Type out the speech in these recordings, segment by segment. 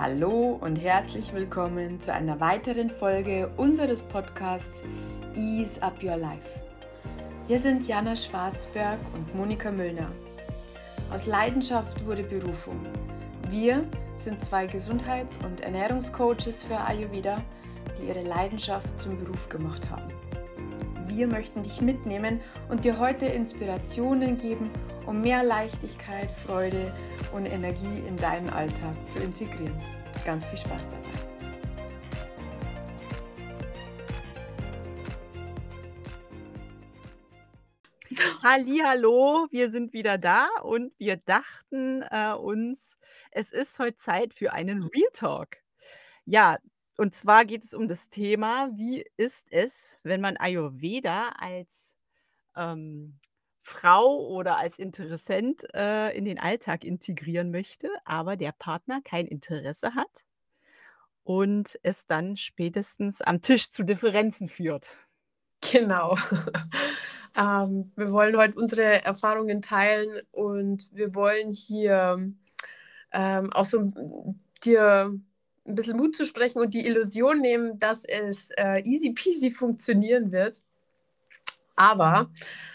Hallo und herzlich willkommen zu einer weiteren Folge unseres Podcasts Ease Up Your Life. Hier sind Jana Schwarzberg und Monika Müllner. Aus Leidenschaft wurde Berufung. Wir sind zwei Gesundheits- und Ernährungscoaches für Ayurveda, die ihre Leidenschaft zum Beruf gemacht haben. Wir möchten dich mitnehmen und dir heute Inspirationen geben, um mehr Leichtigkeit, Freude und Energie in deinen Alltag zu integrieren. Ganz viel Spaß dabei. Hallo, wir sind wieder da und wir dachten äh, uns, es ist heute Zeit für einen Real Talk. Ja, und zwar geht es um das Thema, wie ist es, wenn man Ayurveda als ähm, Frau oder als Interessent äh, in den Alltag integrieren möchte, aber der Partner kein Interesse hat und es dann spätestens am Tisch zu Differenzen führt. Genau. ähm, wir wollen heute unsere Erfahrungen teilen und wir wollen hier ähm, auch so dir ein bisschen Mut zu sprechen und die Illusion nehmen, dass es äh, easy peasy funktionieren wird. Aber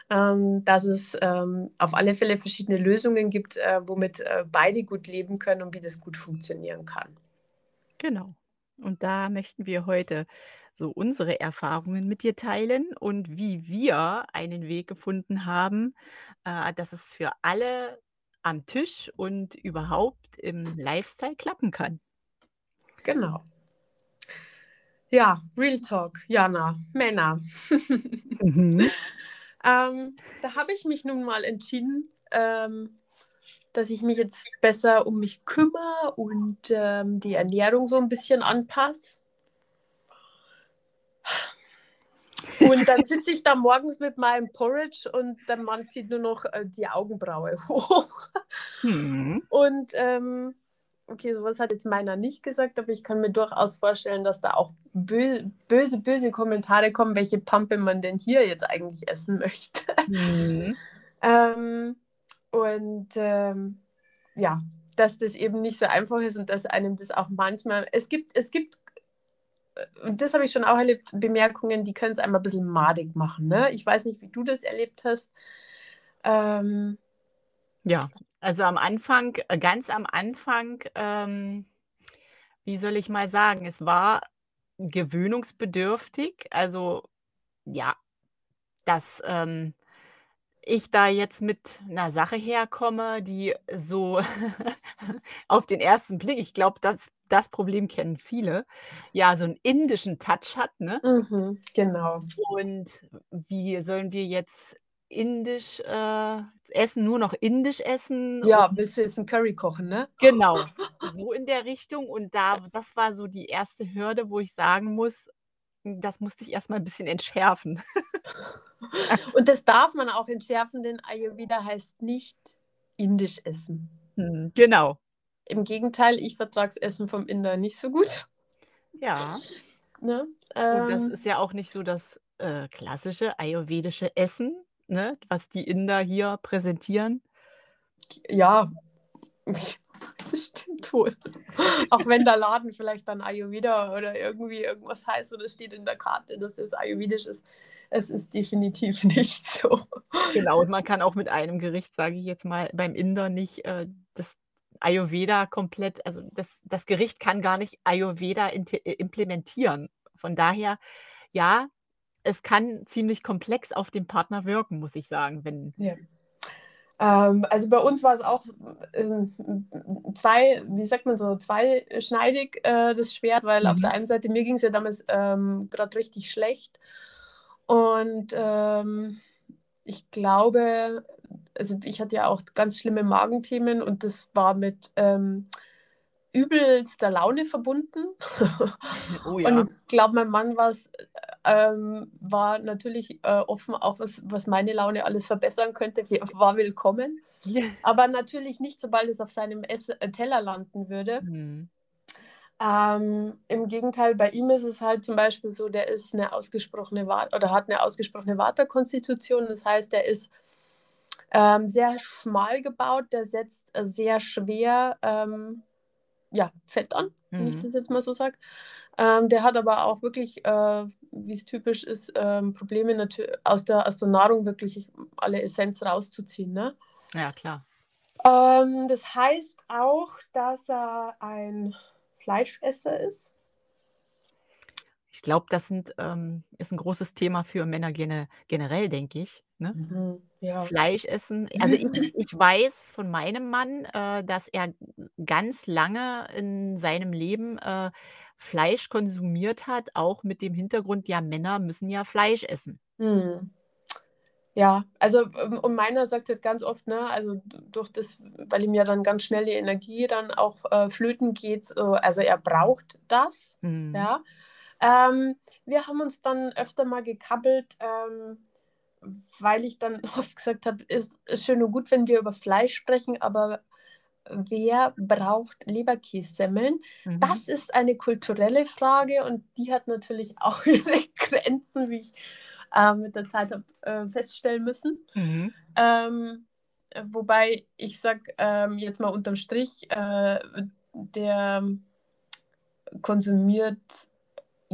ähm, dass es ähm, auf alle Fälle verschiedene Lösungen gibt, äh, womit äh, beide gut leben können und wie das gut funktionieren kann. Genau. Und da möchten wir heute so unsere Erfahrungen mit dir teilen und wie wir einen Weg gefunden haben, äh, dass es für alle am Tisch und überhaupt im Lifestyle klappen kann. Genau. Ja, Real Talk, Jana, Männer. Mhm. ähm, da habe ich mich nun mal entschieden, ähm, dass ich mich jetzt besser um mich kümmere und ähm, die Ernährung so ein bisschen anpasse. Und dann sitze ich da morgens mit meinem Porridge und der Mann zieht nur noch äh, die Augenbraue hoch. Mhm. Und ähm, okay, sowas hat jetzt meiner nicht gesagt, aber ich kann mir durchaus vorstellen, dass da auch bö böse, böse Kommentare kommen, welche Pampe man denn hier jetzt eigentlich essen möchte. Mhm. ähm, und ähm, ja, dass das eben nicht so einfach ist und dass einem das auch manchmal, es gibt, es gibt, äh, und das habe ich schon auch erlebt, Bemerkungen, die können es einmal ein bisschen madig machen. Ne? Ich weiß nicht, wie du das erlebt hast. Ähm, ja, also am Anfang, äh, ganz am Anfang, ähm, wie soll ich mal sagen, es war gewöhnungsbedürftig. Also ja, dass ähm, ich da jetzt mit einer Sache herkomme, die so auf den ersten Blick, ich glaube, das, das Problem kennen viele, ja, so einen indischen Touch hat, ne? Mhm, genau. Und wie sollen wir jetzt indisch äh, essen, nur noch indisch essen. Ja, willst du jetzt einen Curry kochen, ne? Genau, so in der Richtung. Und da, das war so die erste Hürde, wo ich sagen muss, das musste ich erstmal ein bisschen entschärfen. Und das darf man auch entschärfen, denn Ayurveda heißt nicht indisch essen. Hm, genau. Im Gegenteil, ich vertrage das Essen vom Inder nicht so gut. Ja. Ne? Ähm, Und das ähm. ist ja auch nicht so das äh, klassische ayurvedische Essen, ne, was die Inder hier präsentieren? Ja, bestimmt wohl. Auch wenn der Laden vielleicht dann Ayurveda oder irgendwie irgendwas heißt oder steht in der Karte, dass es ayurvedisch ist. Es ist definitiv nicht so. Genau, und man kann auch mit einem Gericht, sage ich jetzt mal, beim Inder nicht äh, das Ayurveda komplett, also das, das Gericht kann gar nicht Ayurveda implementieren. Von daher, ja, es kann ziemlich komplex auf den Partner wirken, muss ich sagen, wenn. Ja. Ähm, also bei uns war es auch äh, zwei, wie sagt man so, zweischneidig äh, das Schwert, weil mhm. auf der einen Seite mir ging es ja damals ähm, gerade richtig schlecht und ähm, ich glaube, also ich hatte ja auch ganz schlimme Magenthemen und das war mit ähm, übelster Laune verbunden. Oh, ja. Und ich glaube, mein Mann ähm, war natürlich äh, offen, auch was, was meine Laune alles verbessern könnte, war willkommen. Yeah. Aber natürlich nicht, sobald es auf seinem Ess äh, Teller landen würde. Mhm. Ähm, Im Gegenteil, bei ihm ist es halt zum Beispiel so, der ist eine ausgesprochene Vata oder hat eine ausgesprochene Vata-Konstitution. Das heißt, der ist ähm, sehr schmal gebaut, der setzt äh, sehr schwer ähm, ja, fett an, wenn ich Mhm. das jetzt mal so sage. Ähm, der hat aber auch wirklich, äh, wie es typisch ist, ähm, Probleme aus der aus der Nahrung wirklich alle Essenz rauszuziehen, ne? Ja, klar. Ähm, das heißt auch, dass er ein Fleischesser ist? Ich glaube, das sind ähm, ist 'n großes Thema für Männer gene generell, denke ich, ne? Mhm, ja. Fleisch essen. Also, ich ich weiß von meinem Mann, äh, dass er ganz lange in seinem Leben, äh, Fleisch konsumiert hat, auch mit dem Hintergrund, ja, Männer müssen ja Fleisch essen. Mhm. Ja, also, ähm, und meiner sagt halt ganz oft, ne, also durch das weil ihm ja dann ganz schnell die Energie dann auch, äh, flöten geht, so also, er braucht das, Mhm. ja. Ähm, wir haben uns dann öfter mal gekabbelt, ähm, weil ich dann oft gesagt habe: „Ist ist schön und gut, wenn wir über Fleisch sprechen, aber wer braucht Leberkässemmeln?“ Mhm. Das ist eine kulturelle Frage und die hat natürlich auch ihre Grenzen, wie ich, äh, mit der Zeit habe, äh, feststellen müssen. Mhm. Ähm, äh, wobei ich sage, ähm, jetzt mal unterm Strich, äh, der konsumiert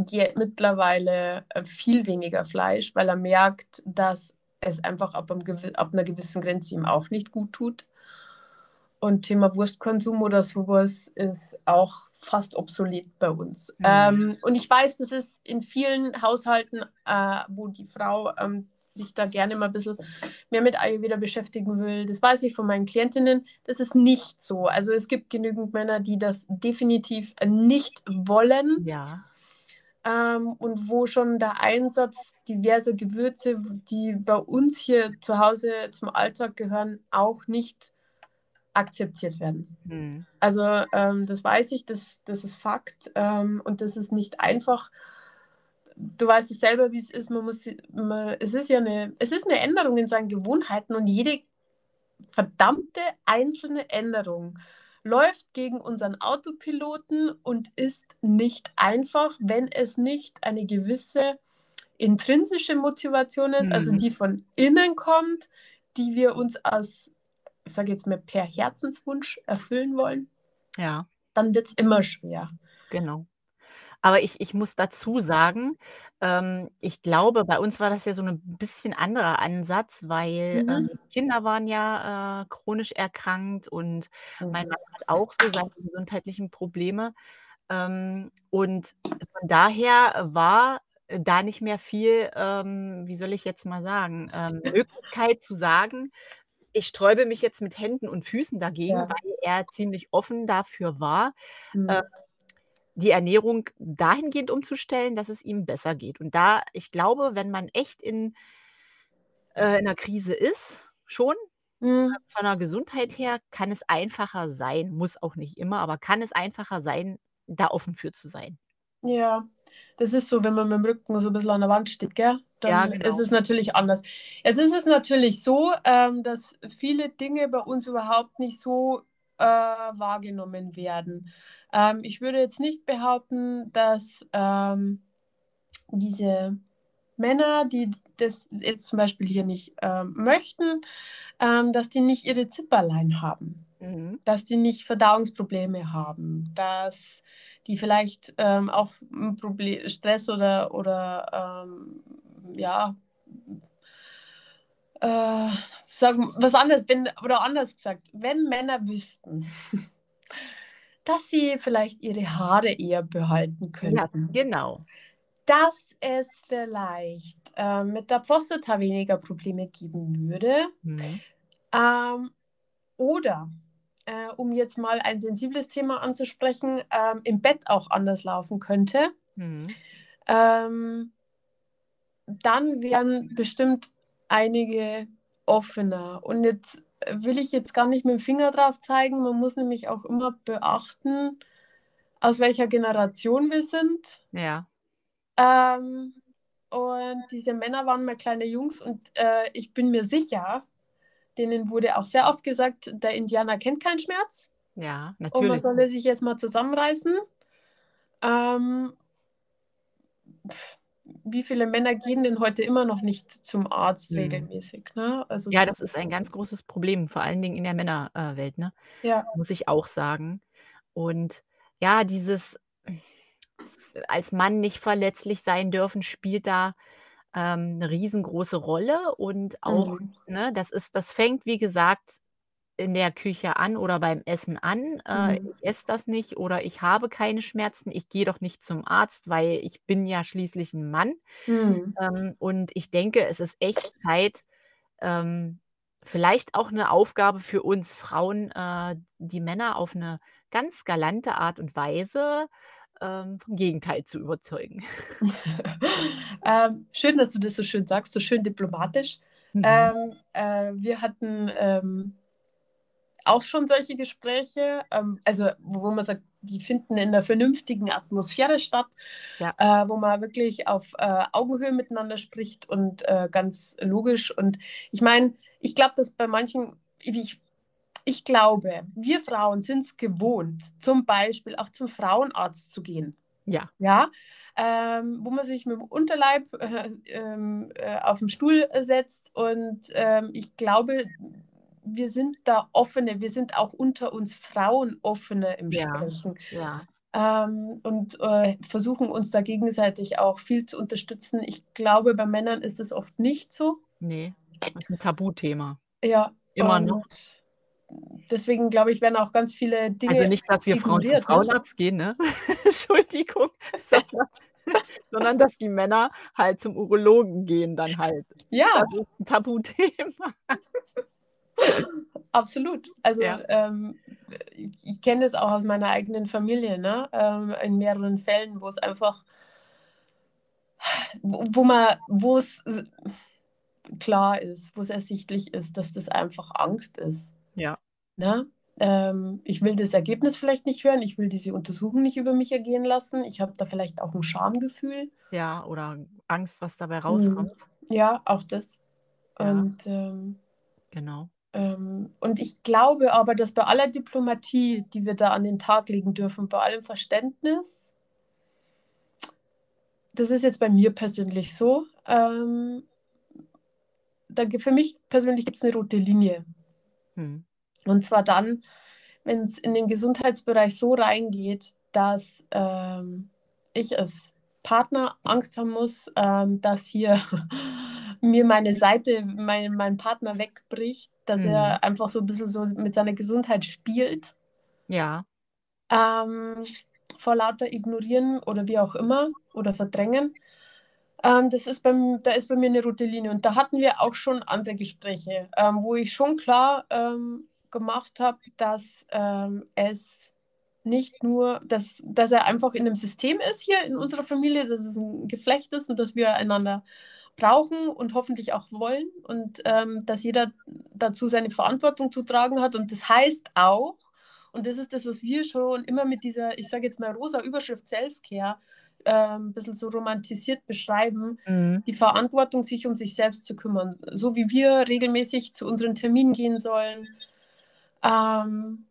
je mittlerweile, äh, viel weniger Fleisch, weil er merkt, dass es einfach ab 'm gewi ab 'ner gewissen Grenze ihm auch nicht gut tut. Und Thema Wurstkonsum oder so was ist auch fast obsolet bei uns. Mhm. Ähm, und ich weiß, das ist in vielen Haushalten, äh, wo die Frau, ähm, sich da gerne mal 'n bisschen mehr mit Ayurveda beschäftigen will. Das weiß ich von meinen Klientinnen. Das ist nicht so. Also, es gibt genügend Männer, die das definitiv nicht wollen. Ja. Ähm, und wo schon der Einsatz diverser Gewürze, die bei uns hier zu Hause zum Alltag gehören, auch nicht akzeptiert werden. Mhm. Also, ähm, das weiß ich, das das ist Fakt, ähm, und das ist nicht einfach. Du weißt es selber, wie's ist. Man muss si ma es ist ja 'ne es ist 'ne Änderung in seinen Gewohnheiten und jede verdammte einzelne Änderung läuft gegen unseren Autopiloten und ist nicht einfach, wenn es nicht eine gewisse intrinsische Motivation ist, also Mhm. die von innen kommt, die wir uns aus, ich sage jetzt mal, per Herzenswunsch erfüllen wollen. Ja. Dann wird's immer schwer. Genau. Aber ich ich muss dazu sagen, ähm, ich glaube, bei uns war das ja so 'ne bisschen anderer Ansatz, weil, Mhm. ähm, Kinder waren ja, äh, chronisch erkrankt und mein Mhm. Mann hat auch so seine gesundheitlichen Probleme. Ähm, und von daher war da nicht mehr viel, ähm, wie soll ich jetzt mal sagen, ähm, Möglichkeit zu sagen: „Ich sträube mich jetzt mit Händen und Füßen dagegen“, Ja. weil er ziemlich offen dafür war, ähm, Mhm. Die Ernährung dahingehend umzustellen, dass es ihm besser geht. Und da ich glaube, wenn man echt in äh, in 'ner Krise ist, schon, Mhm. von der Gesundheit her, kann es einfacher sein muss auch nicht immer, aber kann es einfacher sein, da offen für zu sein. Ja, das ist so, wenn man mit'm Rücken so 'n bisschen an der Wand steht, gell? Ja, Dann ist genau. es natürlich anders. Jetzt ist es natürlich so, ähm, dass viele Dinge bei uns überhaupt nicht so, äh, wahrgenommen werden. Ähm, ich würde jetzt nicht behaupten, dass, ähm, diese Männer, die das jetzt zum Beispiel hier nicht, ähm, möchten, ähm, dass die nicht ihre Zipperlein haben. Mhm. Dass die nicht Verdauungsprobleme haben, dass die vielleicht, ähm, auch 'n Proble Stress oder oder, ähm, ja äh, sagen was anderes, wenn oder anders gesagt, wenn Männer wüssten, dass sie vielleicht ihre Haare eher behalten Ja, könnten, genau. dass es vielleicht, ähm, mit der Prostata weniger Probleme geben würde, Mhm. ähm, oder, äh, um jetzt mal ein sensibles Thema anzusprechen, ähm, im Bett auch anders laufen könnte Mhm. ähm dann wären bestimmt einige offener. Und jetzt will ich jetzt gar nicht mit'm Finger drauf zeigen. Man muss nämlich auch immer beachten, aus welcher Generation wir sind. Ja. Ähm, und diese Männer waren mal kleine Jungs und, äh, ich bin mir sicher, denen wurde auch sehr oft gesagt: „Der Indianer kennt keinen Schmerz.“ Ja, Und man natürlich. solle sich jetzt mal zusammenreißen. Ähm wie viele Männer gehen denn heute immer noch nicht zum Arzt Mhm. regelmäßig, ne? Also Ja, das ist ein ganz großes Problem, vor allen Dingen in der Männer äh, Welt, ne? Ja. Muss ich auch sagen. Und ja, dieses als Mann nicht verletzlich sein dürfen, spielt da, ähm, 'ne riesengroße Rolle und auch, Mhm. ne, das ist das fängt, wie gesagt, in der Küche an oder beim Essen an. Äh, Mhm. ich esse das nicht oder ich habe keine Schmerzen, ich gehe doch nicht zum Arzt, weil ich bin ja schließlich 'n Mann. Mhm. Ähm, und ich denke, es ist echt Zeit, ähm, vielleicht auch 'ne Aufgabe für uns Frauen, äh, die Männer auf 'ne ganz galante Art und Weise, ähm, vom Gegenteil zu überzeugen. Ähm, schön, dass du das so schön sagst, so schön diplomatisch. Mhm. Ähm, äh, wir hatten, ähm, auch schon solche Gespräche, ähm, also wo man sagt, die finden in 'ner vernünftigen Atmosphäre statt, Ja. äh, wo man wirklich auf, äh, Augenhöhe miteinander spricht und, äh, ganz logisch. Und ich meine, ich glaube, dass bei manchen ich ich glaube, wir Frauen sind's gewohnt, zum Beispiel auch zum Frauenarzt zu gehen. Ja. Ja, ähm, wo man sich mit'm Unterleib, äh, ähm, äh, auf'n Stuhl, äh, setzt und, ähm, ich glaube, wir sind da offener. Wir sind auch unter uns Frauen offener im Ja, Sprechen, ja. ähm, und, äh, versuchen uns da gegenseitig auch viel zu unterstützen. Ich glaube, bei Männern ist es oft nicht so. Ne, ist 'n Tabuthema. Ja, Immer noch. deswegen glaube ich, werden auch ganz viele Also Dinge nicht, dass wir Frauen zum ne? Frauenarzt gehen, ne? Entschuldigung, sondern sondern dass die Männer halt zum Urologen gehen dann halt. Ja. Das ist 'n Tabuthema. Absolut. Also, Ja. ähm, ich kenne das auch aus meiner eigenen Familie, ne, ähm, in mehreren Fällen, wo's einfach wo wo man wo's s klar ist, wo's ersichtlich ist, dass das einfach Angst ist, Ja. ne? Ähm, ich will das Ergebnis vielleicht nicht hören, ich will diese Untersuchung nicht über mich ergehen lassen. Ich habe da vielleicht auch 'n Schamgefühl. Ja, oder Angst, was dabei Mhm. rauskommt. Ja, auch das. Ja. Und, ähm Genau. Ähm, und ich glaube aber, dass bei aller Diplomatie, die wir da an den Tag legen dürfen, bei allem Verständnis das ist jetzt bei mir persönlich so, ähm da für mich persönlich gibt's 'ne rote Linie. Mhm. Und zwar dann, wenn's in den Gesundheitsbereich so reingeht, dass, ähm, ich als Partner Angst haben muss, ähm, dass hier mir meine Seite mein mein Partner wegbricht, dass Mhm. er einfach so 'n bisschen so mit seiner Gesundheit spielt. Ja. Ähm, vor lauter Ignorieren oder wie auch immer oder Verdrängen. Ähm, das ist beim da ist bei mir 'ne rote Linie und da hatten wir auch schon andere Gespräche, ähm, wo ich schon klar, ähm, gemacht habe, dass, ähm, es nicht nur dass dass er einfach in 'nem System ist hier in unserer Familie, dass es 'n Geflecht ist und dass wir einander brauchen und hoffentlich auch wollen und, ähm, dass jeder dazu seine Verantwortung zu tragen hat. Und das heißt auch und das ist das, was wir schon immer mit dieser, ich sage jetzt mal, rosa Überschrift Self-Care, ähm, bisschen so romantisiert beschreiben, Mhm. die Verantwortung, sich um sich selbst zu kümmern. So wie wir regelmäßig zu unseren Terminen gehen sollen, ähm,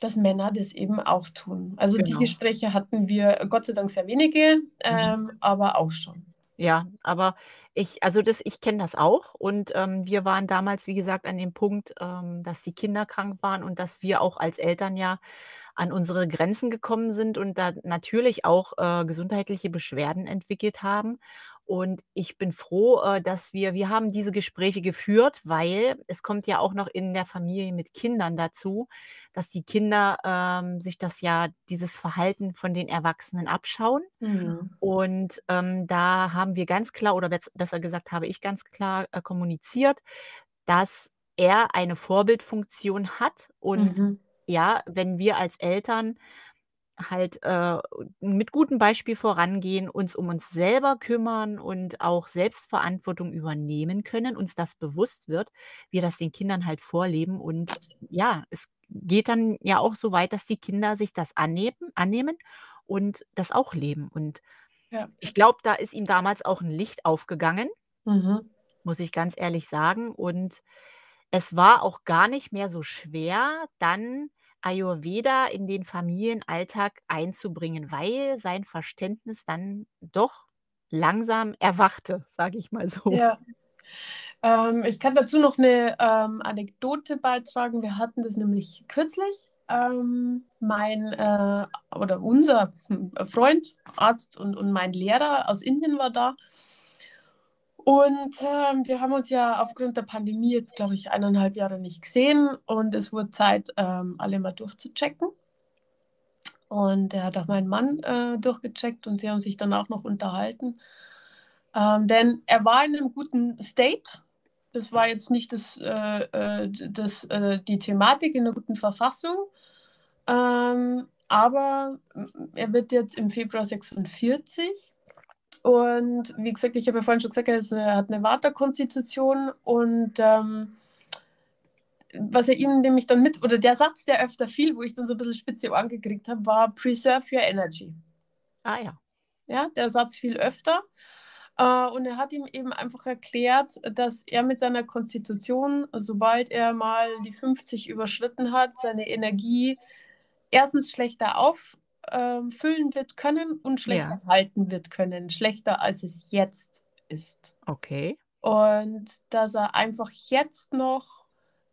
dass Männer das eben auch tun. Also, die Genau. Gespräche hatten wir Gott sei Dank sehr wenige, Mhm. ähm, aber auch schon. Ja, aber ich also das ich kenne das auch und, ähm, wir waren damals, wie gesagt, an dem Punkt, ähm, dass die Kinder krank waren und dass wir auch als Eltern ja an unsere Grenzen gekommen sind und da natürlich auch, äh, gesundheitliche Beschwerden entwickelt haben. Und ich bin froh, äh, dass wir wir haben diese Gespräche geführt, weil es kommt ja auch noch in der Familie mit Kindern dazu, dass die Kinder, ähm, sich das ja dieses Verhalten von den Erwachsenen abschauen. Mhm. Und, ähm, da haben wir ganz klar oder besser gesagt, habe ich ganz klar, äh, kommuniziert, dass er eine Vorbildfunktion hat und Mhm. ja, wenn wir als Eltern halt, äh, mit gutem Beispiel vorangehen, uns um uns selber kümmern und auch Selbstverantwortung übernehmen können, uns das bewusst wird, wir das den Kindern halt vorleben. Und ja, es geht dann ja auch so weit, dass die Kinder sich das anneben annehmen und das auch leben. Und Ja. ich glaube, da ist ihm damals auch 'n Licht aufgegangen Mhm. muss ich ganz ehrlich sagen. Und es war auch gar nicht mehr so schwer, dann Ayurveda in den Familienalltag einzubringen, weil sein Verständnis dann doch langsam erwachte, sage ich mal so. Ja. Ähm, ich kann dazu noch 'ne, ähm, Anekdote beitragen. Wir hatten das nämlich kürzlich, ähm, mein äh, oder unser Freund, Arzt und, und mein Lehrer aus Indien war da. Und ähm, wir haben uns ja aufgrund der Pandemie jetzt, glaube ich, eineinhalb Jahre nicht gesehen und es wurde Zeit, ähm, alle mal durchzuchecken. Und er hat auch meinen Mann äh, durchgecheckt und sie haben sich dann auch noch unterhalten. Ähm, denn er war in einem guten State. Das war jetzt nicht das, äh, äh das, äh, die Thematik in einer guten Verfassung. Ähm, aber er wird jetzt im Februar 46 und wie gesagt, ich habe ja vorhin schon gesagt, er hat eine Vata-Konstitution und ähm, was er ihm nämlich dann mit, oder der Satz, der öfter fiel, wo ich dann so ein bisschen spitze Ohren gekriegt habe, war Preserve your energy. Ah ja. Ja, der Satz fiel öfter. Uh, und er hat ihm eben einfach erklärt, dass er mit seiner Konstitution, sobald er mal die 50 überschritten hat, seine Energie erstens schlechter auf, äh, füllen wird können und schlechter ja. halten wird können. Schlechter, als es jetzt ist. Okay. Und dass er einfach jetzt noch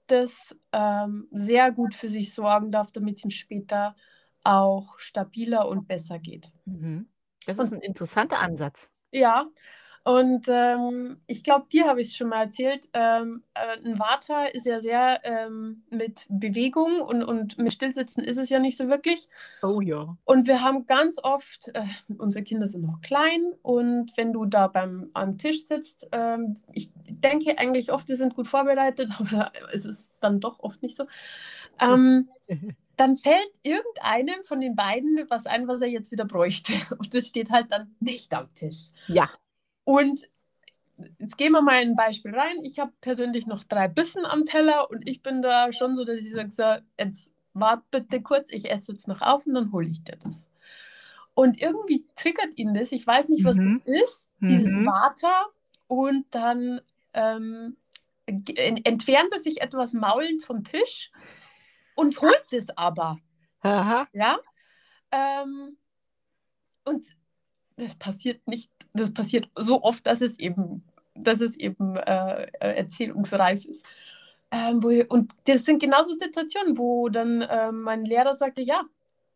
das ähm, sehr gut für sich sorgen darf, damit es ihm später auch stabiler und besser geht. Mhm. Das ist ein interessanter Ansatz. Ja, und ähm, ich glaube, dir habe ich es schon mal erzählt. Ähm, äh, ein Vata ist ja sehr ähm, mit Bewegung und, und mit Stillsitzen ist es ja nicht so wirklich. Oh ja. Und wir haben ganz oft, äh, unsere Kinder sind noch klein und wenn du da beim, am Tisch sitzt, ähm, ich denke eigentlich oft, wir sind gut vorbereitet, aber es ist dann doch oft nicht so. Ähm, dann fällt irgendeinem von den beiden was ein, was er jetzt wieder bräuchte. Und das steht halt dann nicht am Tisch. Ja. Und jetzt gehen wir mal ein Beispiel rein. Ich habe persönlich noch drei Bissen am Teller und ich bin da schon so, dass ich sage, so, jetzt wart bitte kurz, ich esse jetzt noch auf und dann hole ich dir das. Und irgendwie triggert ihn das, ich weiß nicht, was mhm. das ist, dieses mhm. Water und dann ähm, entfernt er sich etwas maulend vom Tisch und holt es aber. Aha. Ja. Ähm, und das passiert nicht, das passiert so oft, dass es eben, dass es eben äh, äh erzählungsreif ist. Ähm, wo, und das sind genauso Situationen, wo dann äh, mein Lehrer sagte, ja,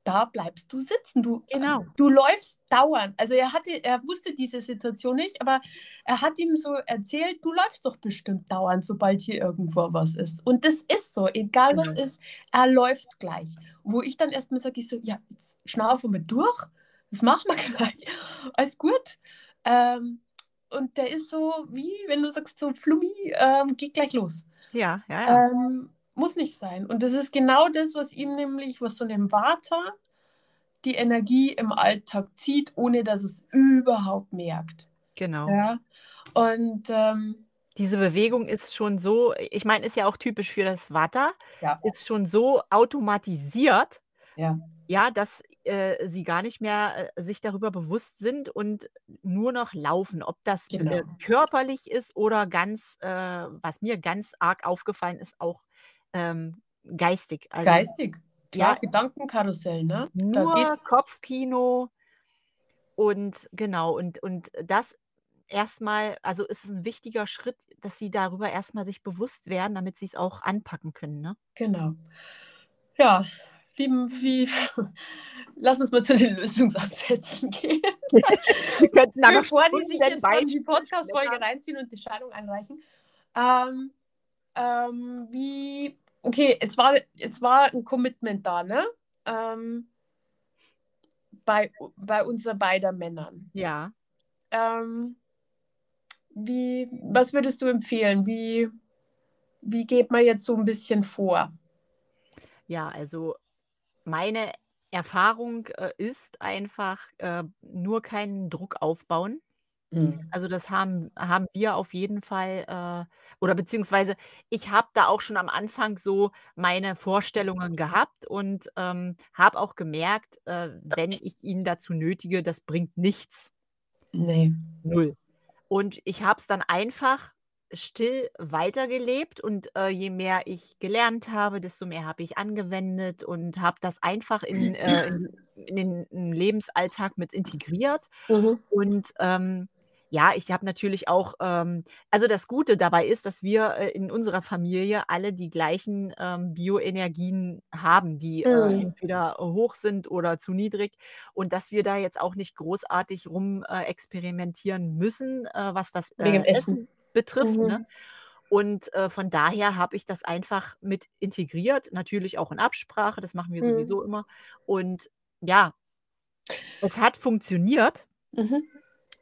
da bleibst du sitzen. Du, genau. du läufst dauernd. Also er hatte, er wusste diese Situation nicht, aber er hat ihm so erzählt, du läufst doch bestimmt dauernd, sobald hier irgendwo was ist. Und das ist so, egal genau. was ist, er läuft gleich. Wo ich dann erstmal sage, ich so, ja, jetzt schnaufe mal durch das machen wir gleich. Alles gut. Ähm, und der ist so, wie wenn du sagst, so Flummi, ähm, geht gleich los. Ja, ja, ja. Ähm, muss nicht sein. Und das ist genau das, was ihm nämlich, was so einem Vater die Energie im Alltag zieht, ohne dass es überhaupt merkt. Genau. Ja. Und ähm, diese Bewegung ist schon so, ich meine, ist ja auch typisch für das Vata, ja. ist schon so automatisiert, ja ja, dass äh, sie gar nicht mehr äh, sich darüber bewusst sind und nur noch laufen. Ob das äh, Genau. körperlich ist oder ganz, äh, was mir ganz arg aufgefallen ist, auch ähm, geistig. Also Geistig. Klar, ja, Gedankenkarussell, ne? Da nur geht's. Kopfkino und genau, und, und das erstmal, also ist es ein wichtiger Schritt, dass sie darüber erstmal sich bewusst werden, damit sie es auch anpacken können, ne? Genau. Ja, wie, wie, lass uns mal zu den Lösungsansätzen gehen. Wir könnten aber Bevor die sich jetzt mal die Podcast-Folge reinziehen und die Scheidung einreichen. Ähm, ähm, wie, okay, jetzt war, jetzt war ein Commitment da, ne? Ähm, bei, bei unser beider Männern. Ja. Ähm, wie, was würdest du empfehlen? Wie, wie geht man jetzt so ein bisschen vor? Ja, also meine Erfahrung, äh, ist einfach, äh, nur keinen Druck aufbauen. Mhm. Also, das haben haben wir auf jeden Fall, äh oder beziehungsweise ich habe da auch schon am Anfang so meine Vorstellungen gehabt und, ähm, habe auch gemerkt, äh, wenn ich ihn dazu nötige, das bringt nichts. Ne. Null. Und ich habe es dann einfach still weitergelebt und, äh, je mehr ich gelernt habe, desto mehr habe ich angewendet und habe das einfach in, äh, in in den Lebensalltag mit integriert. Mhm. Und, ähm, Ja, ich habe natürlich auch ähm, also das Gute dabei ist, dass wir, äh, in unserer Familie alle die gleichen, ähm, Bioenergien haben, die, äh, Mhm. entweder hoch sind oder zu niedrig und dass wir da jetzt auch nicht großartig rum, äh, experimentieren müssen, äh, was das, äh, Essen. Essen betrifft, ne? Mhm. Und, äh, von daher habe ich das einfach mit integriert, natürlich auch in Absprache, das machen wir Mhm. sowieso immer. Und ja es hat funktioniert. Mhm.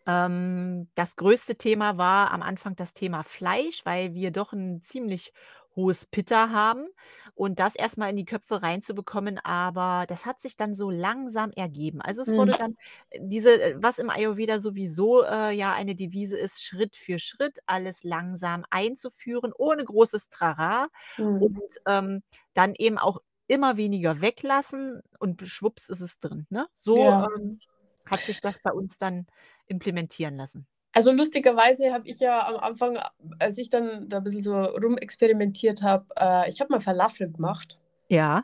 Ähm, das größte Thema war am Anfang das Thema Fleisch, weil wir doch 'n ziemlich hohes Pitta haben und das erst mal in die Köpfe reinzubekommen, aber das hat sich dann so langsam ergeben. Also, es Mhm. wurde dann diese äh, was im Ayurveda sowieso, äh, ja eine Devise ist, Schritt für Schritt alles langsam einzuführen, ohne großes Trara Mhm. und, ähm, dann eben auch immer weniger weglassen und schwupps ist es drin, ne? So, Ja. ähm, hat sich das bei uns dann implementieren lassen. Also, lustigerweise habe ich ja am Anfang, als ich dann da 'n bisschen so rumexperimentiert habe äh, ich habe mal Falafel gemacht. Ja.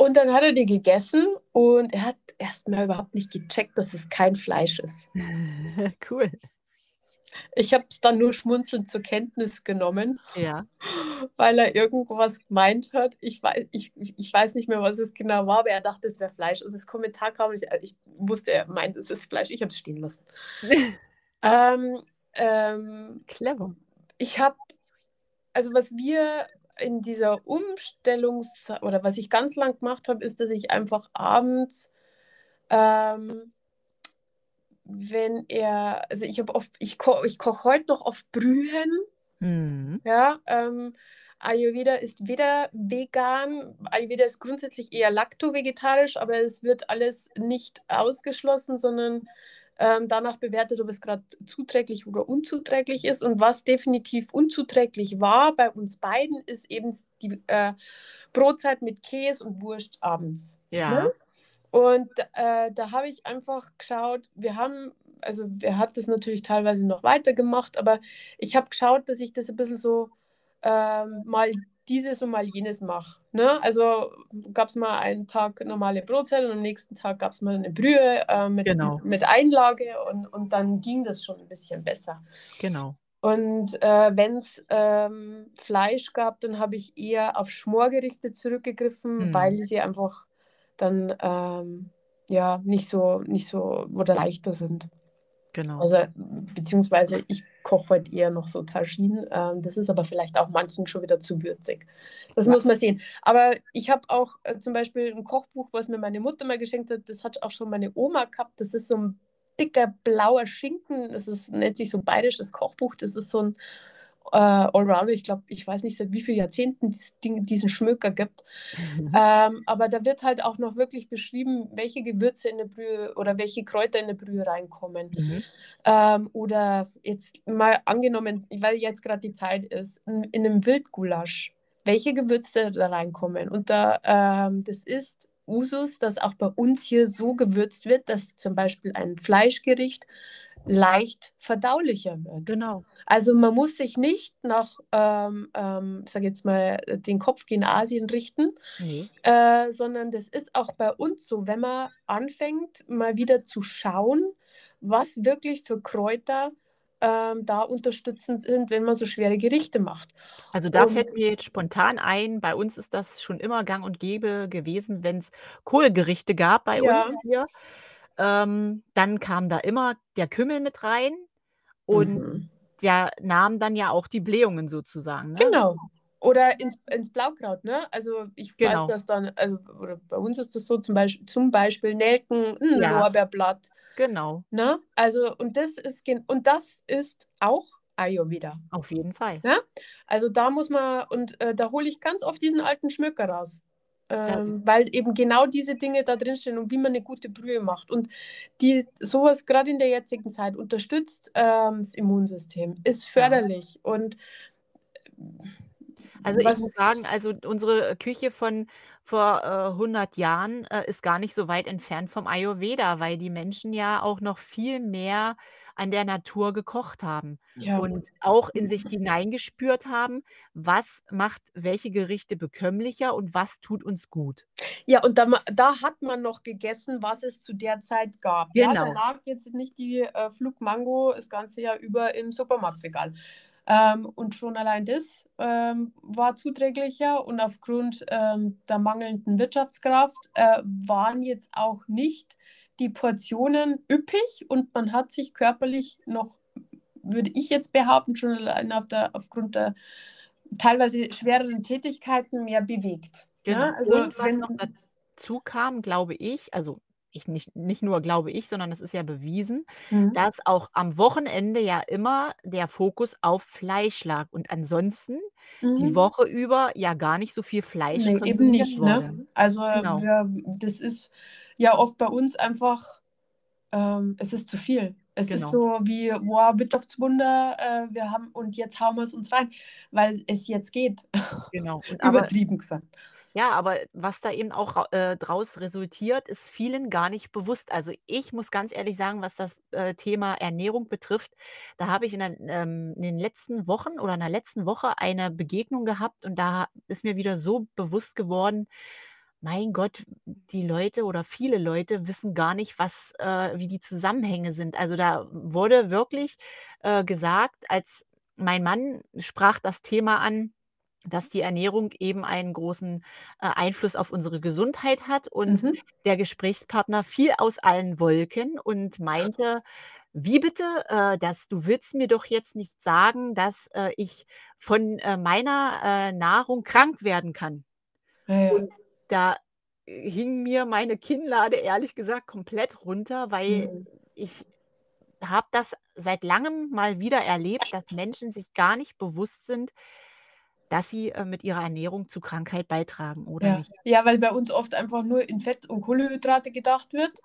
Und dann hat er die gegessen und er hat erst mal überhaupt nicht gecheckt, dass es kein Fleisch ist. Cool. Ich habe es dann nur schmunzelnd zur Kenntnis genommen, Ja. weil er irgendwas gemeint hat. Ich wei ich ich weiß nicht mehr, was es genau war, aber er dachte, es wäre Fleisch. Also, das Kommentar kam und ich äh, ich wusste, er meint, es ist Fleisch. Ich habe es stehen lassen. Ähm, ähm Clever. ich habe also, was wir in dieser Umstellungs oder was ich ganz lang gemacht habe, ist, dass ich einfach abends, ähm wenn er also, ich habe oft ich ko ich koche heute noch oft Brühen, Mhm. ja, ähm, Ayurveda ist weder vegan Ayurveda ist grundsätzlich eher lakto-vegetarisch, aber es wird alles nicht ausgeschlossen, sondern, ähm, danach bewertet, ob es grad zuträglich oder unzuträglich ist. Und was definitiv unzuträglich war bei uns beiden, ist eben die, äh, Brotzeit mit Käse und Wurst abends, ne? Und, äh, da habe ich einfach geschaut wir haben also, er hat das natürlich teilweise noch weitergemacht, aber ich habe geschaut, dass ich das 'n bisschen so, ähm, mal dieses und mal jenes mache, ne? Also, gab's mal einen Tag normale Brotzeit und am nächsten Tag gab's mal 'ne Brühe, äh, mit Genau. mit mit Einlage und und dann ging das schon 'n bisschen besser. Genau. Und, äh, wenn's, ähm, Fleisch gab, dann habe ich eher auf Schmorgerichte zurückgegriffen, Mhm. weil sie einfach dann, ähm, ja, nicht so nicht so oder leichter sind. Genau. Also, beziehungsweise ich koche heute eher noch so Tagine, ähm, das ist aber vielleicht auch manchen schon wieder zu würzig. Das Ja. muss man sehen. Aber ich habe auch, äh, zum Beispiel 'n Kochbuch, was mir meine Mutter mal geschenkt hat, das hat auch schon meine Oma gehabt. Das ist so 'n dicker blauer Schinken. Das ist nennt sich so Bayerisches Kochbuch. Das ist so 'n, äh, Allrounder. Ich glaube ich weiß nicht, seit wie viel Jahrzehnten Ding diesen Schmöker gibt. Ähm, aber da wird halt auch noch wirklich beschrieben, welche Gewürze in 'ne Brühe oder welche Kräuter in 'ne Brühe reinkommen. Mhm. Ähm, oder jetzt mal angenommen, weil jetzt grad die Zeit ist, in in 'nem Wildgulasch, welche Gewürze da reinkommen. Und da, ähm das ist Usus, dass auch bei uns hier so gewürzt wird, dass zum Beispiel ein Fleischgericht leicht verdaulicher wird. Genau. Also, man muss sich nicht nach, ähm, ähm, sage jetzt mal, den Kopf gen Asien richten, Ne. äh, sondern das ist auch bei uns so, wenn man anfängt, mal wieder zu schauen, was wirklich für Kräuter, ähm, da unterstützend sind, wenn man so schwere Gerichte macht. Also, da Und fällt mir jetzt spontan ein, bei uns ist das schon immer gang und gäbe gewesen, wenn's Kohlgerichte gab bei Ja. uns hier, ähm, dann kam da immer der Kümmel mit rein und Mhm. der nahm dann ja auch die Blähungen sozusagen, ne? Genau. Oder ins ins Blaukraut, ne? Also, ich weiß, Genau. dass dann also, bei uns ist das so zum Beisch zum Beispiel Nelken, 'n Ja. Lorbeerblatt, Genau. ne? Also, und das ist und das ist auch Ayurveda, Auf jeden Fall. ne? Also, da muss man und, äh, da hole ich ganz oft diesen alten Schmöker raus, Ja. ähm, weil eben genau diese Dinge da drinstehen und wie man 'ne gute Brühe macht. Und die so was grad in der jetzigen Zeit unterstützt, ähm, das Immunsystem, ist Ja. förderlich und Also, ich muss sagen, also, unsere Küche von vor, äh, 100 Jahren, äh, ist gar nicht so weit entfernt vom Ayurveda, weil die Menschen ja auch noch viel mehr an der Natur gekocht haben Ja. und auch in sich hineingespürt haben, was macht welche Gerichte bekömmlicher und was tut uns gut. Ja, und da, da hat man noch gegessen, was es zu der Zeit gab. Ja, da Genau. lag jetzt nicht die äh, Flugmango das ganze Jahr über im Supermarktregal. Ähm, und schon allein das ähm, war zuträglicher und aufgrund ähm, der mangelnden Wirtschaftskraft äh, waren jetzt auch nicht die Portionen üppig und man hat sich körperlich noch, würde ich jetzt behaupten, schon allein auf der, aufgrund der teilweise schwereren Tätigkeiten mehr bewegt. Genau. Ja, also und was wenn- noch dazu kam, glaube ich, also ich nicht, nicht nur glaube ich, sondern es ist ja bewiesen, Mhm. dass auch am Wochenende ja immer der Fokus auf Fleisch lag und ansonsten die Mhm. Woche über ja gar nicht so viel Fleisch Nee, eben nicht. wurde. Ne? Also Genau. wir, das ist ja oft bei uns einfach, ähm, es ist zu viel. Es ist Genau. so wie, wow, Wirtschaftswunder, äh, wir haben und jetzt hauen wir es uns rein, weil es jetzt geht. Genau. Übertrieben gesagt. Ja, aber was da eben auch äh, draus resultiert, ist vielen gar nicht bewusst. Also, ich muss ganz ehrlich sagen, was das, äh, Thema Ernährung betrifft, da habe ich in den, ähm in den letzten Wochen oder in der letzten Woche eine Begegnung gehabt und da ist mir wieder so bewusst geworden, mein Gott, die Leute oder viele Leute wissen gar nicht, was äh, wie die Zusammenhänge sind. Also, da wurde wirklich, äh, gesagt, als mein Mann sprach das Thema an dass die Ernährung eben einen großen, äh, Einfluss auf unsere Gesundheit hat und Mhm. der Gesprächspartner fiel aus allen Wolken und meinte: „Wie bitte? Äh, das du willst mir doch jetzt nicht sagen, dass, äh, ich von, äh, meiner, äh, Nahrung krank werden kann?“ Ja. Und da, hing mir meine Kinnlade ehrlich gesagt komplett runter, weil Mhm. ich habe das seit Langem mal wieder erlebt, dass Menschen sich gar nicht bewusst sind, dass sie, äh, mit ihrer Ernährung zu Krankheit beitragen oder Ja. nicht. ja, weil bei uns oft einfach nur in Fett und Kohlenhydrate gedacht wird.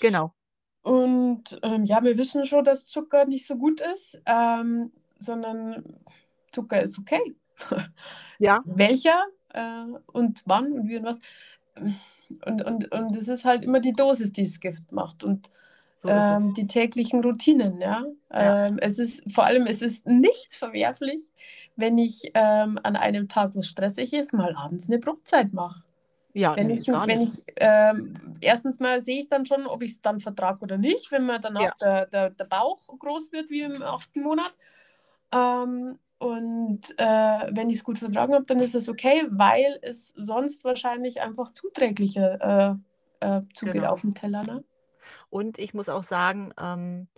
Genau, Und ähm, ja, wir wissen schon, dass Zucker nicht so gut ist, ähm, sondern Zucker ist okay. ja, Welcher äh, und wann und wie und was. Und, und, und es ist halt immer die Dosis, die das Gift macht und so ähm, die täglichen Routinen. Ja? Ja. Ähm, es ist vor allem, es ist nichts verwerflich, wenn ich ähm, an einem Tag, wo es stressig ist, mal abends eine Brotzeit mache. Ja, Wenn ich, wenn ich ähm, erstens mal sehe ich dann schon, ob ich es dann vertrage oder nicht, wenn mir danach Ja. der, der, der Bauch groß wird wie im achten Monat. Ähm, und äh, wenn ich es gut vertragen habe, dann ist es okay, weil es sonst wahrscheinlich einfach zuträglicher äh, äh, zugeht Genau. auf dem Teller. Ne? Und ich muss auch sagen, ähm,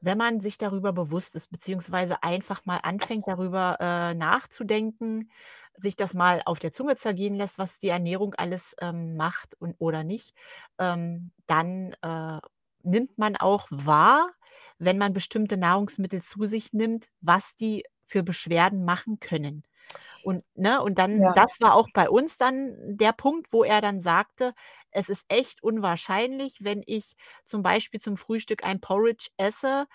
wenn man sich darüber bewusst ist, beziehungsweise einfach mal anfängt, darüber, äh, nachzudenken, sich das mal auf der Zunge zergehen lässt, was die Ernährung alles, ähm, macht und oder nicht, ähm, dann, äh, nimmt man auch wahr, wenn man bestimmte Nahrungsmittel zu sich nimmt, was die für Beschwerden machen können. Und ne, und dann Ja. das war auch bei uns dann der Punkt, wo er dann sagte: „Es ist echt unwahrscheinlich, wenn ich zum Beispiel zum Frühstück ein Porridge esse,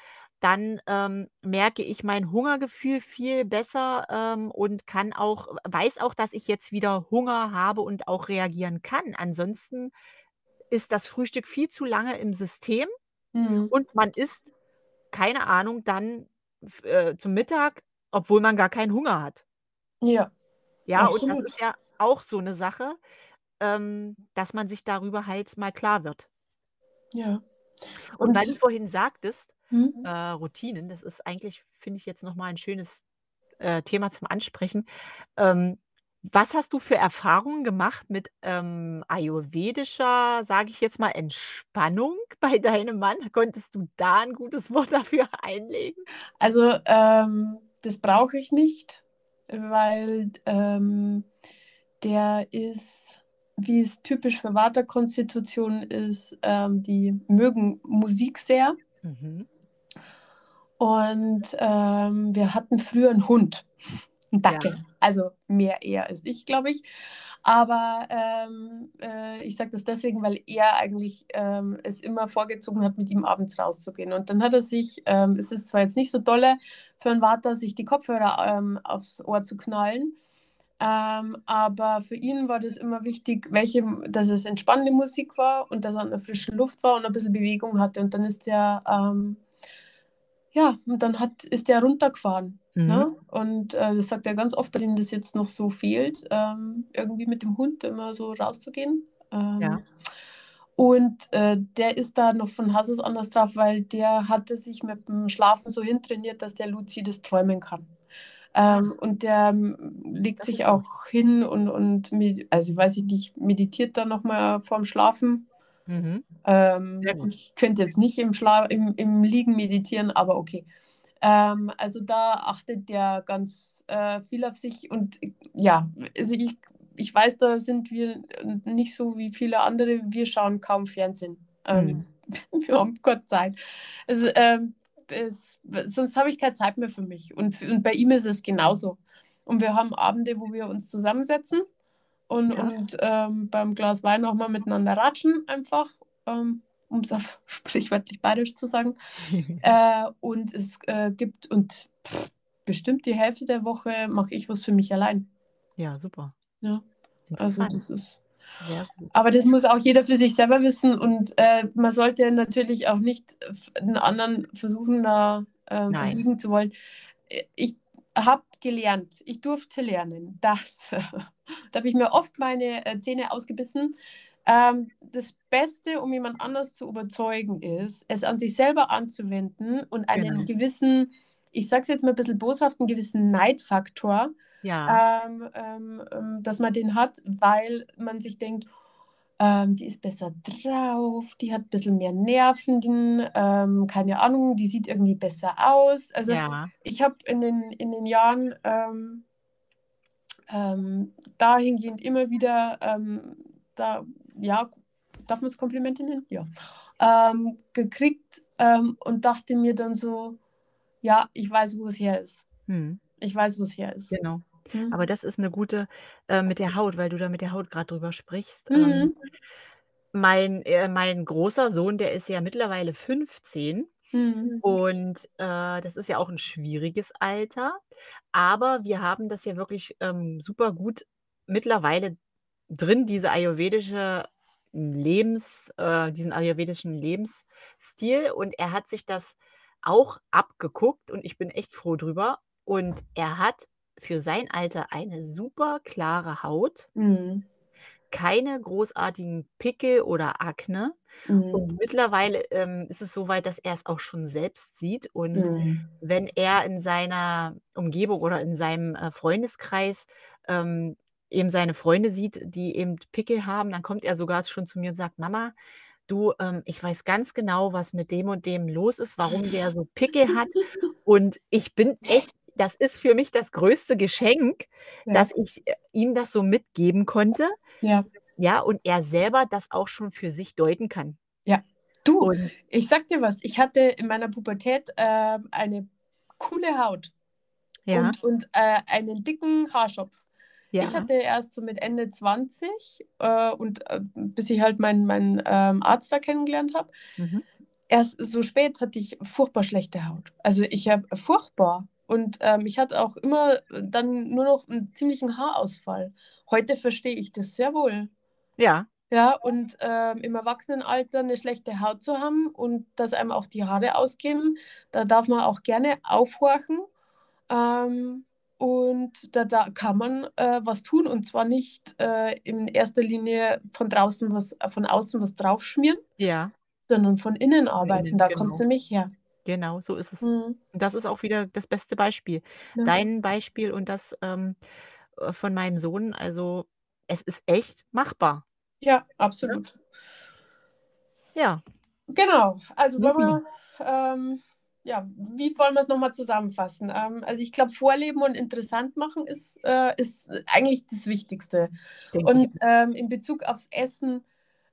dann, ähm, merke ich mein Hungergefühl viel besser, ähm, und kann auch weiß auch, dass ich jetzt wieder Hunger habe und auch reagieren kann. Ansonsten ist das Frühstück viel zu lange im System Mhm. und man isst, keine Ahnung, dann äh, zum Mittag, obwohl man gar keinen Hunger hat. Ja, Ja, und das absolut. ist ja auch so 'ne Sache, ähm, dass man sich darüber halt mal klar wird. Ja. Und weil du Und vorhin sagtest, Mhm. äh, Routinen, das ist eigentlich, finde ich jetzt noch mal ein schönes, äh, Thema zum Ansprechen. Ähm, was hast du für Erfahrungen gemacht mit, ähm, ayurvedischer, sage ich jetzt mal, Entspannung bei deinem Mann? Konntest du da 'n gutes Wort dafür einlegen? Also, ähm, das brauche ich nicht, weil ähm, der ist, wie es typisch für Vata-Konstitutionen ist, ähm, die mögen Musik sehr. Mhm. Und ähm, wir hatten früher einen Hund, einen Ja. Dackel. Also mehr er als ich, glaube ich. Aber ähm, äh, ich sage das deswegen, weil er eigentlich ähm, es immer vorgezogen hat, mit ihm abends rauszugehen. Und dann hat er sich, ähm, es ist zwar jetzt nicht so dolle für einen Vater, sich die Kopfhörer ähm, aufs Ohr zu knallen, ähm, aber für ihn war das immer wichtig, welche, dass es entspannende Musik war und dass er an der frischen Luft war und ein bisschen Bewegung hatte. Und dann ist er ähm, ja, und dann hat, ist der runtergefahren. Mhm. Ne? Und äh, das sagt er ganz oft, dass ihm das jetzt noch so fehlt, ähm, irgendwie mit dem Hund immer so rauszugehen. Ähm, ja. Und äh, der ist da noch von Haus aus anders drauf, weil der hatte sich mit dem Schlafen so hintrainiert, dass der luzides träumen kann. Ähm, und der ähm, legt das sich auch gut. hin und, und also ich weiß nicht, meditiert da nochmal vorm Schlafen. Mhm. Ähm, ich könnte jetzt nicht im, Schla im, im Liegen meditieren, aber okay. Ähm, also da achtet der ganz äh, viel auf sich und ja, also ich, ich weiß, da sind wir nicht so wie viele andere, wir schauen kaum Fernsehen. Ähm, mhm. wir haben Gott Zeit. Also, ähm, es, sonst habe ich keine Zeit mehr für mich. Und, und bei ihm ist es genauso. Und wir haben Abende, wo wir uns zusammensetzen und, ja. und ähm, beim Glas Wein auch mal miteinander ratschen, einfach, ähm, um es auf sprichwörtlich bayerisch zu sagen. äh, und es äh, gibt, und pff, bestimmt die Hälfte der Woche mache ich was für mich allein. Ja, super. Ja, also das ist. Aber das muss auch jeder für sich selber wissen und äh, man sollte natürlich auch nicht den anderen versuchen, da äh, verliegen zu wollen. Ich habe gelernt, ich durfte lernen, dass, da habe ich mir oft meine äh, Zähne ausgebissen. Ähm, das Beste, um jemand anders zu überzeugen, ist, es an sich selber anzuwenden und einen genau. gewissen, ich sage es jetzt mal ein bisschen boshaft, einen gewissen Neidfaktor ja. Ähm, ähm, ähm, dass man den hat, weil man sich denkt, ähm, die ist besser drauf, die hat ein bisschen mehr Nerven, ähm, keine Ahnung, die sieht irgendwie besser aus. Also ja. ich habe in den, in den Jahren ähm, dahingehend immer wieder, da, ja, darf man es Komplimente nennen? Ja. Gekriegt und dachte mir dann so, ja, ich weiß, wo es her ist. Hm. Ich weiß, wo es her ist. Genau. Mhm. Aber das ist eine gute äh, mit der Haut, weil du da mit der Haut gerade drüber sprichst. Ähm, mhm. mein, äh, mein großer Sohn, der ist ja mittlerweile 15 Mhm. und äh, das ist ja auch ein schwieriges Alter. Aber wir haben das ja wirklich ähm, super gut mittlerweile drin, diese ayurvedische Lebens, äh, diesen ayurvedischen Lebensstil. Und er hat sich das auch abgeguckt und ich bin echt froh drüber. Und er hat für sein Alter eine super klare Haut, Mhm. keine großartigen Pickel oder Akne. Und mhm. mittlerweile, ähm, ist es so weit, dass er es auch schon selbst sieht. Und Mhm. wenn er in seiner Umgebung oder in seinem, äh, Freundeskreis, ähm, eben seine Freunde sieht, die eben Pickel haben, dann kommt er sogar schon zu mir und sagt: „Mama, du, ähm, ich weiß ganz genau, was mit dem und dem los ist, warum der so Pickel hat.“ Und ich bin echt das ist für mich das größte Geschenk, ja. dass ich äh, ihm das so mitgeben konnte. Ja. Ja, und er selber das auch schon für sich deuten kann. Ja. Du, und, ich sag dir was, ich hatte in meiner Pubertät äh, eine coole Haut ja. und, und äh, einen dicken Haarschopf. Ja. Ich hatte erst so mit Ende 20 äh, und äh, bis ich halt meinen mein, ähm, Arzt da kennengelernt habe. Mhm. Erst so spät hatte ich furchtbar schlechte Haut. Also ich habe furchtbar. Und ähm, ich hatte auch immer dann nur noch einen ziemlichen Haarausfall. Heute verstehe ich das sehr wohl. Ja. Ja, und ähm, im Erwachsenenalter eine schlechte Haut zu haben und dass einem auch die Haare ausgehen, da darf man auch gerne aufhorchen. Ähm, und da, da kann man äh, was tun und zwar nicht äh, in erster Linie von draußen was, äh, von außen was draufschmieren, ja. sondern von innen arbeiten. Innen, da genau. kommt es nämlich her. Genau, so ist es. Mhm. Das ist auch wieder das beste Beispiel. Ja. Dein Beispiel und das ähm, äh, von meinem Sohn, also es ist echt machbar. Ja, absolut. Ja. Genau, also wollen wir, ähm, ja, wie wollen wir es nochmal zusammenfassen? Ähm, also ich glaube, Vorleben und interessant machen ist, äh, ist eigentlich das Wichtigste. Denke und ähm, in Bezug aufs Essen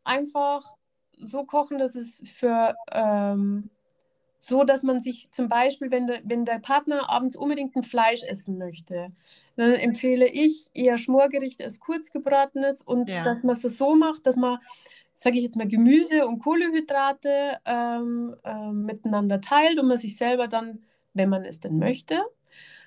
einfach so kochen, dass es für ähm, so dass man sich zum Beispiel, wenn der, wenn der Partner abends unbedingt ein Fleisch essen möchte, dann empfehle ich eher Schmorgerichte als kurzgebratenes und ja. dass man es so macht, dass man, sage ich jetzt mal, Gemüse und Kohlenhydrate ähm, äh, miteinander teilt und man sich selber dann, wenn man es denn möchte,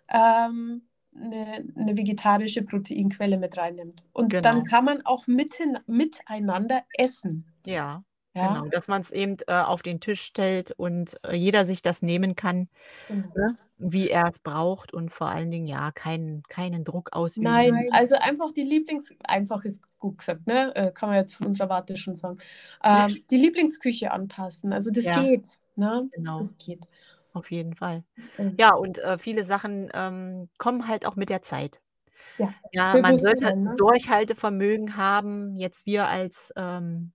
ähm, eine, eine, vegetarische Proteinquelle mit reinnimmt. Und genau. dann kann man auch mitten, miteinander essen. Ja. Ja. Genau, dass man es eben äh, auf den Tisch stellt und äh, jeder sich das nehmen kann, ne, wie er es braucht und vor allen Dingen ja keinen, keinen Druck ausüben. Nein, also einfach die Lieblings... Einfach ist gut gesagt, ne? Äh, kann man jetzt von unserer Warte schon sagen. Ähm, die Lieblingsküche anpassen. Also das Ja. geht. Ne? Genau. Das geht. Auf jeden Fall. Mhm. Ja, und äh, viele Sachen ähm, kommen halt auch mit der Zeit. Ja, Ja, man sollte Bewusstsein, ne? Durchhaltevermögen haben, jetzt wir als ähm,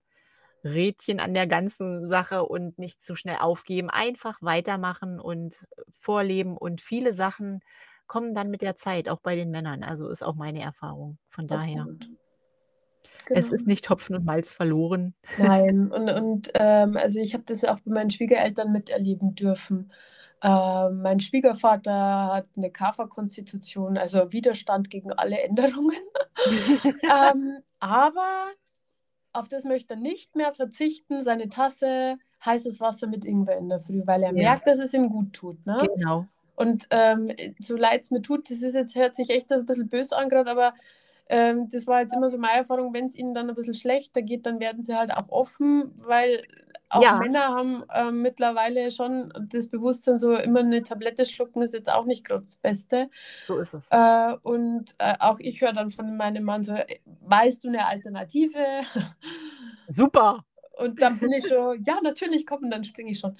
Rädchen an der ganzen Sache und nicht zu schnell aufgeben, einfach weitermachen und äh, vorleben. Und viele Sachen kommen dann mit der Zeit, auch bei den Männern. Also ist auch meine Erfahrung. Von daher, Absolut. es Genau. ist nicht Hopfen und Malz verloren. Nein, und, und ähm, also ich habe das auch bei meinen Schwiegereltern miterleben dürfen. Ähm, mein Schwiegervater hat eine Kafferkonstitution, also Widerstand gegen alle Änderungen. ähm, aber auf das möchte er nicht mehr verzichten, seine Tasse heißes Wasser mit Ingwer in der Früh, weil er Ja. merkt, dass es ihm gut tut. Ne? Genau. Und ähm, so leid es mir tut, das ist jetzt, hört sich echt ein bisschen böse an gerade, aber ähm, das war jetzt immer so meine Erfahrung, wenn es ihnen dann ein bisschen schlechter geht, dann werden sie halt auch offen, weil auch Ja. Männer haben ähm, mittlerweile schon das Bewusstsein, so immer eine Tablette schlucken ist jetzt auch nicht gerade das Beste. So ist es. Äh, und äh, auch ich höre dann von meinem Mann so, "Ey, weißt du eine Alternative? Super. Und dann bin ich schon, ja, natürlich, komm, und dann springe ich schon.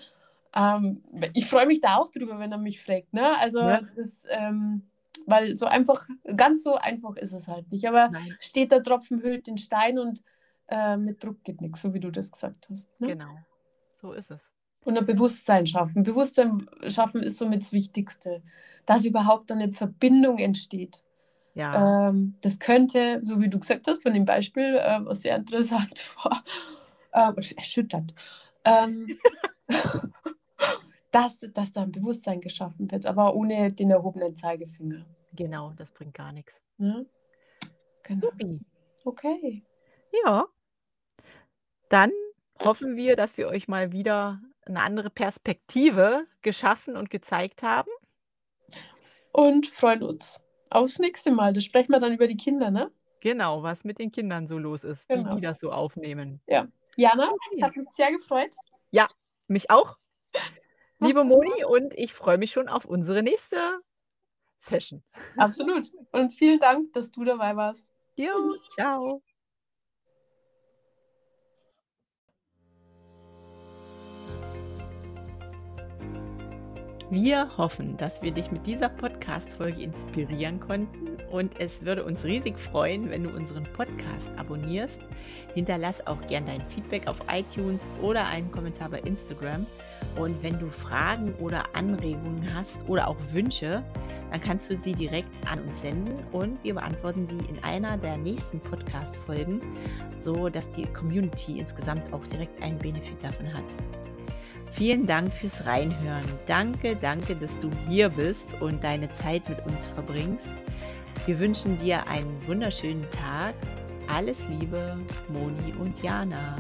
Ähm, ich freue mich da auch drüber, wenn er mich fragt. Ne? Also, Ja. das, ähm, weil so einfach, ganz so einfach ist es halt nicht. Aber Nein, steht der Tropfen hüllt den Stein und äh, mit Druck geht nichts, so wie du das gesagt hast. Ne? genau. So ist es. Und ein Bewusstsein schaffen. Bewusstsein schaffen ist somit das Wichtigste, dass überhaupt eine Verbindung entsteht. Ja. Ähm, das könnte, so wie du gesagt hast, von dem Beispiel, äh, was sehr interessant war, äh, erschütternd, ähm, dass, dass da ein Bewusstsein geschaffen wird, aber ohne den erhobenen Zeigefinger. Genau, das bringt gar nichts. Ne? Genau. Supi. Okay. Ja. Dann hoffen wir, dass wir euch mal wieder eine andere Perspektive geschaffen und gezeigt haben. Und freuen uns aufs nächste Mal. Da sprechen wir dann über die Kinder, ne? Genau, was mit den Kindern so los ist, wie Genau. die das so aufnehmen. Jana, es hat mich sehr gefreut. Mich auch, liebe. Moni, und ich freue mich schon auf unsere nächste Session. Absolut. Und vielen Dank, dass du dabei warst. Jo, Tschüss. ciao. Wir hoffen, dass wir dich mit dieser Podcast-Folge inspirieren konnten und es würde uns riesig freuen, wenn du unseren Podcast abonnierst. Hinterlass auch gern dein Feedback auf iTunes oder einen Kommentar bei Instagram. Und wenn du Fragen oder Anregungen hast oder auch Wünsche, dann kannst du sie direkt an uns senden und wir beantworten sie in einer der nächsten Podcast-Folgen, so dass die Community insgesamt auch direkt einen Benefit davon hat. Vielen Dank fürs Reinhören. Danke, danke, dass du hier bist und deine Zeit mit uns verbringst. Wir wünschen dir einen wunderschönen Tag. Alles Liebe, Moni und Jana.